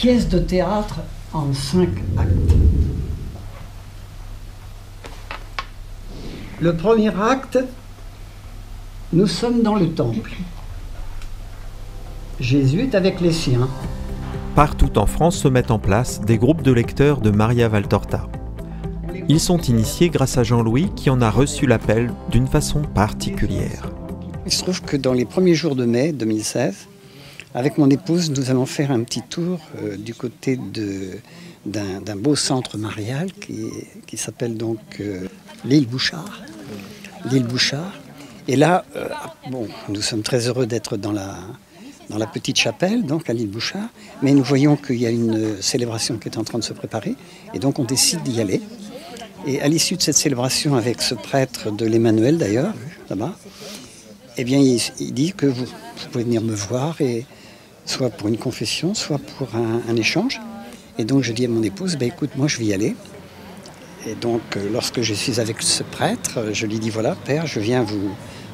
pièce de théâtre en cinq actes. Le premier acte, nous sommes dans le temple. Jésus est avec les siens. Partout en France se mettent en place des groupes de lecteurs de Maria Valtorta. Ils sont initiés grâce à Jean-Louis qui en a reçu l'appel d'une façon particulière. Il se trouve que dans les premiers jours de mai 2016, avec mon épouse, nous allons faire un petit tour euh, du côté d'un beau centre marial qui, s'appelle donc euh, l'île Bouchard. L'île Bouchard. Et là, euh, bon, nous sommes très heureux d'être dans la, dans la petite chapelle, donc à l'île Bouchard, mais nous voyons qu'il y a une célébration qui est en train de se préparer, et donc on décide d'y aller. Et à l'issue de cette célébration, avec ce prêtre de l'Emmanuel d'ailleurs, là-bas, eh bien, il, dit que vous, pouvez venir me voir, et soit pour une confession, soit pour un, échange. Et donc je dis à mon épouse, bah, écoute, moi je vais y aller. Et donc euh, lorsque je suis avec ce prêtre, je lui dis, voilà, Père, je viens vous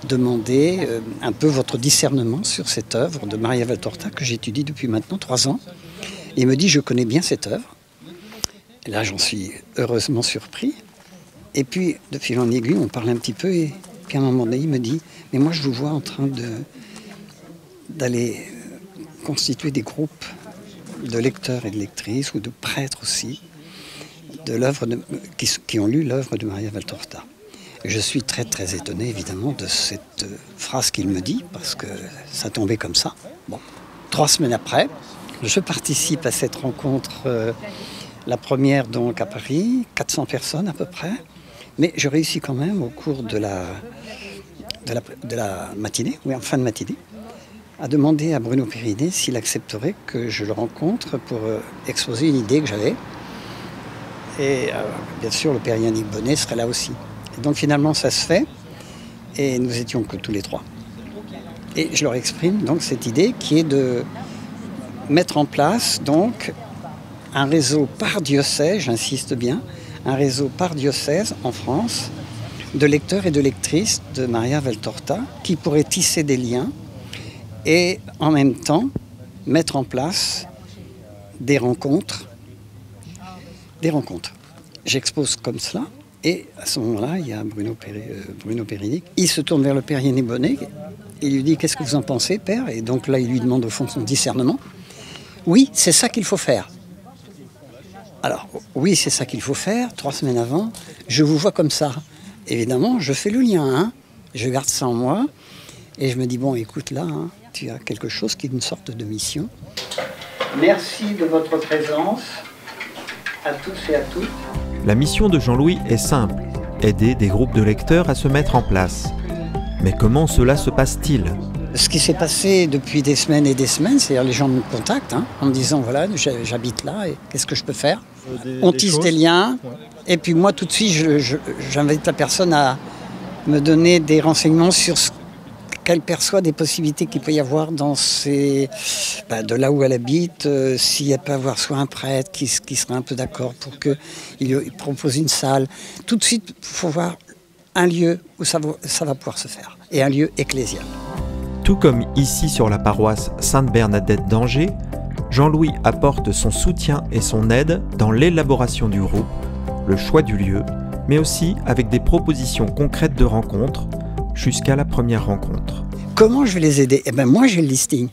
demander euh, un peu votre discernement sur cette œuvre de Maria Valtorta que j'étudie depuis maintenant trois ans. Et il me dit, je connais bien cette œuvre. Et là, j'en suis heureusement surpris. Et puis, de fil en aiguille, on parle un petit peu. Et puis, à un moment donné, il me dit Mais moi, je vous vois en train d'aller constituer des groupes de lecteurs et de lectrices, ou de prêtres aussi, de l'œuvre qui, ont lu l'œuvre de Maria Valtorta. Je suis très très étonné évidemment de cette phrase qu'il me dit, parce que ça tombait comme ça. Bon. Trois semaines après, je participe à cette rencontre euh, la première donc à Paris, 400 personnes à peu près. Mais je réussis quand même au cours de la, de la, matinée, oui, en fin de matinée, à demander à Bruno Périnée s'il accepterait que je le rencontre pour euh, exposer une idée que j'avais. Et euh, bien sûr, le père Yannick Bonnet serait là aussi. Et donc finalement, ça se fait. Et nous étions que tous les trois. Et je leur exprime donc cette idée qui est de mettre en place donc un réseau par diocèse, j'insiste bien, un réseau par diocèse en France de lecteurs et de lectrices de Maria Valtorta qui pourraient tisser des liens et en même temps mettre en place des rencontres. Des rencontres. J'expose comme cela et à ce moment-là, il y a Bruno, Péri, euh, Il se tourne vers le père Yanné Bonnet. Il lui dit Qu'est-ce que vous en pensez, père? Et donc là, il lui demande au fond son discernement. Oui, c'est ça qu'il faut faire. Alors, oui, c'est ça qu'il faut faire. Trois semaines avant, je vous vois comme ça. Évidemment, je fais le lien. Hein. Je garde ça en moi. Et je me dis, bon, écoute, là, hein, tu as quelque chose qui est une sorte de mission. Merci de votre présence à tous et à toutes. La mission de Jean-Louis est simple aider des groupes de lecteurs à se mettre en place. Mais comment cela se passe-t-il ce qui s'est passé depuis des semaines et des semaines, c'est-à-dire les gens me contactent hein, en me disant voilà, j'habite là et qu'est-ce que je peux faire On tisse des liens et puis moi tout de suite j'invite la personne à me donner des renseignements sur ce qu'elle perçoit des possibilités qu'il peut y avoir dans bah, de là où elle habite, euh, si elle peut avoir soit un prêtre qui, qui serait un peu d'accord pour qu'il propose une salle. Tout de suite, il faut voir un lieu où ça va pouvoir se faire et un lieu ecclésial. Tout comme ici sur la paroisse Sainte-Bernadette d'Angers, Jean-Louis apporte son soutien et son aide dans l'élaboration du groupe, le choix du lieu, mais aussi avec des propositions concrètes de rencontres jusqu'à la première rencontre. Comment je vais les aider? Eh bien moi j'ai le listing.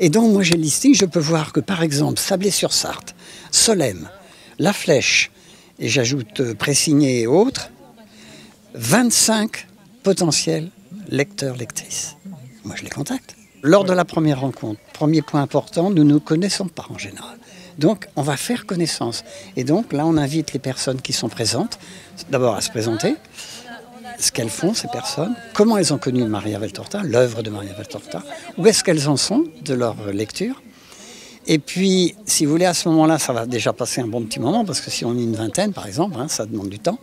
Et donc moi j'ai le listing, je peux voir que par exemple Sablé-sur-Sarthe, Solem, La Flèche, et j'ajoute euh, Pressigné et autres, 25 potentiels lecteurs, lectrices moi je les contacte. Lors de la première rencontre, premier point important, nous ne nous connaissons pas en général. Donc on va faire connaissance. Et donc là, on invite les personnes qui sont présentes, d'abord à se présenter, ce qu'elles font, ces personnes, comment elles ont connu Maria Valtorta, l'œuvre de Maria Valtorta, où est-ce qu'elles en sont de leur lecture. Et puis, si vous voulez, à ce moment-là, ça va déjà passer un bon petit moment, parce que si on est une vingtaine, par exemple, hein, ça demande du temps.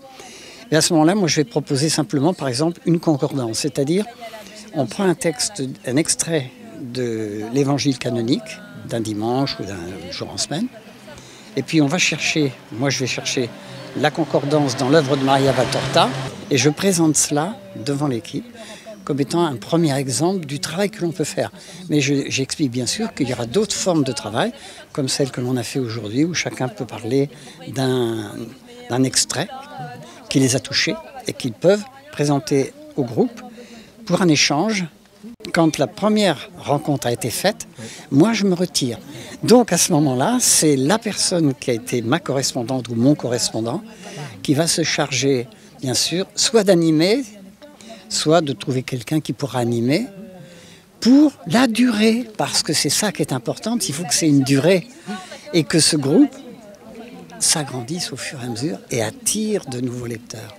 Et à ce moment-là, moi, je vais proposer simplement, par exemple, une concordance, c'est-à-dire on prend un texte, un extrait de l'évangile canonique d'un dimanche ou d'un jour en semaine, et puis on va chercher, moi je vais chercher la concordance dans l'œuvre de Maria Valtorta, et je présente cela devant l'équipe comme étant un premier exemple du travail que l'on peut faire. Mais j'explique bien sûr qu'il y aura d'autres formes de travail, comme celle que l'on a fait aujourd'hui, où chacun peut parler d'un extrait qui les a touchés et qu'ils peuvent présenter au groupe pour un échange. Quand la première rencontre a été faite, moi je me retire. Donc à ce moment-là, c'est la personne qui a été ma correspondante ou mon correspondant qui va se charger, bien sûr, soit d'animer soit de trouver quelqu'un qui pourra animer pour la durée, parce que c'est ça qui est important, il faut que c'est une durée et que ce groupe s'agrandisse au fur et à mesure et attire de nouveaux lecteurs.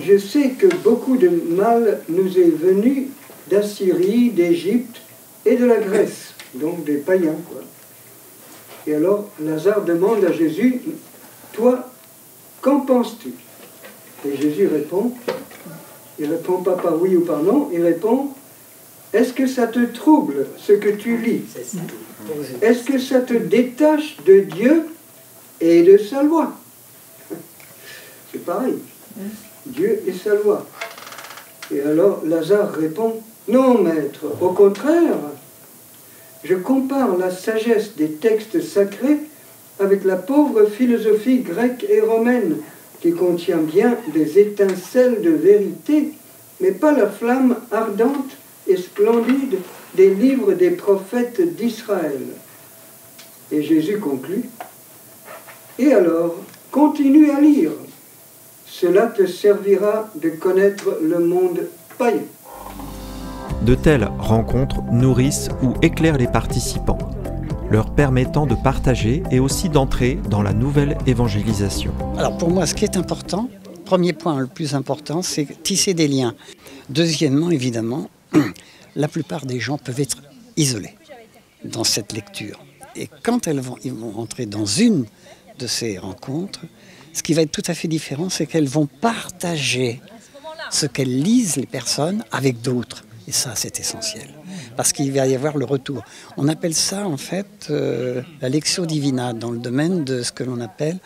Je sais que beaucoup de mal nous est venu d'Assyrie, d'Égypte et de la Grèce, donc des païens. Quoi. Et alors Lazare demande à Jésus, toi, qu'en penses-tu? Et Jésus répond, il répond pas par oui ou par non, il répond Est-ce que ça te trouble ce que tu lis? Est-ce que ça te détache de Dieu et de sa loi? C'est pareil. Dieu et sa loi. Et alors Lazare répond Non, maître, au contraire, je compare la sagesse des textes sacrés avec la pauvre philosophie grecque et romaine qui contient bien des étincelles de vérité, mais pas la flamme ardente et splendide des livres des prophètes d'Israël. Et Jésus conclut, Et alors, continue à lire, cela te servira de connaître le monde païen. De telles rencontres nourrissent ou éclairent les participants leur permettant de partager et aussi d'entrer dans la nouvelle évangélisation. Alors pour moi, ce qui est important, premier point le plus important, c'est tisser des liens. Deuxièmement, évidemment, la plupart des gens peuvent être isolés dans cette lecture. Et quand elles vont, ils vont rentrer dans une de ces rencontres, ce qui va être tout à fait différent, c'est qu'elles vont partager ce qu'elles lisent, les personnes, avec d'autres. Et ça, c'est essentiel parce qu'il va y avoir le retour. On appelle ça en fait euh, la lectio divina dans le domaine de ce que l'on appelle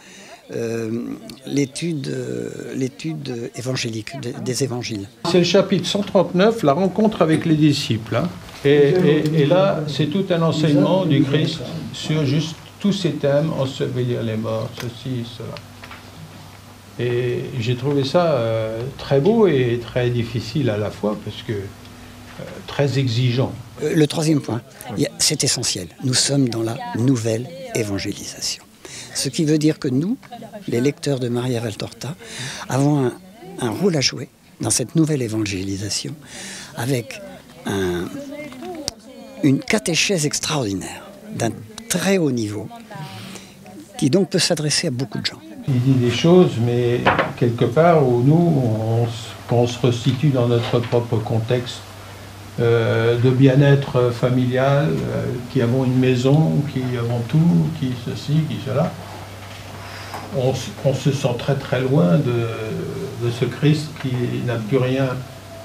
euh, l'étude, euh, l'étude évangélique des évangiles. C'est le chapitre 139, la rencontre avec les disciples. Hein. Et, là, c'est tout un enseignement du Christ sur juste tous ces thèmes, ensevelir les morts, ceci, cela. Et j'ai trouvé ça très beau et très difficile à la fois parce que très exigeant. Euh, le troisième point, c'est essentiel. Nous sommes dans la nouvelle évangélisation. Ce qui veut dire que nous, les lecteurs de Maria Valtorta, avons un, rôle à jouer dans cette nouvelle évangélisation avec une catéchèse extraordinaire d'un très haut niveau qui donc peut s'adresser à beaucoup de gens. Il dit des choses, mais quelque part où nous, on se resitue dans notre propre contexte euh, de bien-être familial, euh, qui avons une maison, qui avons tout, qui ceci, qui cela. On, se sent très très loin de, ce Christ qui n'a plus rien,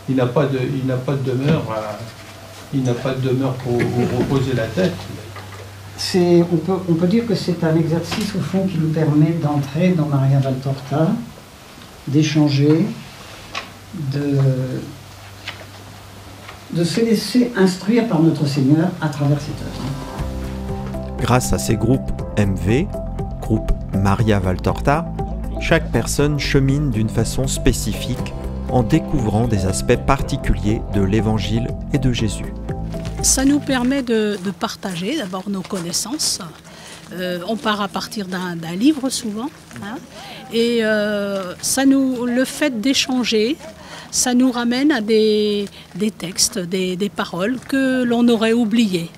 il n'a pas de, pas de demeure, il n'a pas de demeure pour, reposer la tête. On peut, on peut dire que c'est un exercice au fond qui nous permet d'entrer dans Maria Valtorta, d'échanger, de, de se laisser instruire par notre Seigneur à travers cette œuvre. Grâce à ces groupes MV, groupe Maria Valtorta, chaque personne chemine d'une façon spécifique en découvrant des aspects particuliers de l'Évangile et de Jésus. Ça nous permet de, partager d'abord nos connaissances. Euh, on part à partir d'un livre souvent. Hein, et euh, ça nous, le fait d'échanger, ça nous ramène à des, textes, des, paroles que l'on aurait oubliées.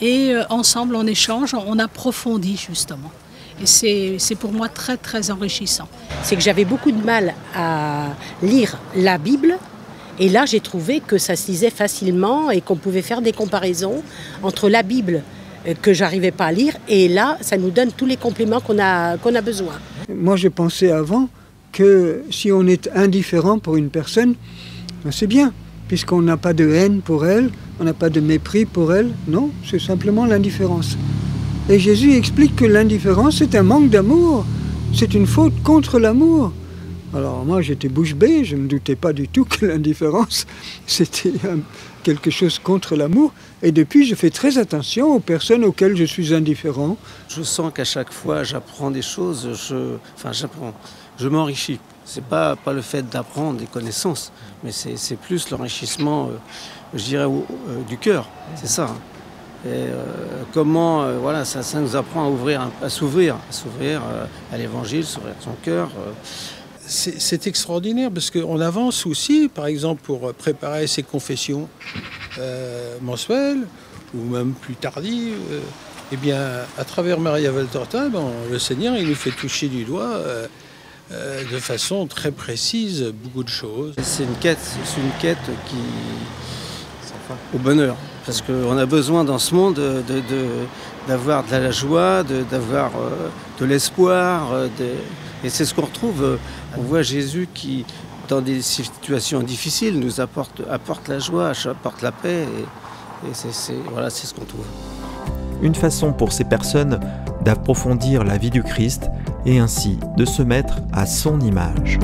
Et euh, ensemble, en échange, on approfondit justement. Et c'est pour moi très très enrichissant. C'est que j'avais beaucoup de mal à lire la Bible. Et là, j'ai trouvé que ça se lisait facilement et qu'on pouvait faire des comparaisons entre la Bible euh, que j'arrivais pas à lire et là, ça nous donne tous les compléments qu'on a, qu'on a besoin. Moi, j'ai pensé avant que si on est indifférent pour une personne, ben, c'est bien, puisqu'on n'a pas de haine pour elle, on n'a pas de mépris pour elle. Non, c'est simplement l'indifférence. Et Jésus explique que l'indifférence, c'est un manque d'amour, c'est une faute contre l'amour. Alors moi j'étais bouche bée, je ne doutais pas du tout que l'indifférence c'était quelque chose contre l'amour. Et depuis je fais très attention aux personnes auxquelles je suis indifférent. Je sens qu'à chaque fois j'apprends des choses, je, enfin j'apprends, je m'enrichis. C'est pas, pas le fait d'apprendre des connaissances, mais c'est plus l'enrichissement, euh, je dirais, euh, du cœur. C'est ça. hein. Et euh, comment, voilà, ça, ça nous apprend à ouvrir, à s'ouvrir, à s'ouvrir à l'évangile, s'ouvrir son cœur. C'est extraordinaire parce qu'on avance aussi, par exemple, pour préparer ces confessions euh, mensuelles ou même plus tardives. euh, eh bien, à travers Maria Valtorta, ben, le Seigneur, il nous fait toucher du doigt euh, de façon très précise beaucoup de choses. C'est une quête, c'est une quête qui au bonheur, parce qu'on a besoin dans ce monde de, de- de- d'avoir de la joie, d'avoir de l'espoir, et c'est ce qu'on retrouve. euh, On voit Jésus qui, dans des situations difficiles, nous apporte, apporte la joie, apporte la paix, et, et c'est, c'est- voilà, c'est ce qu'on trouve. Une façon pour ces personnes d'approfondir la vie du Christ et ainsi de se mettre à son image.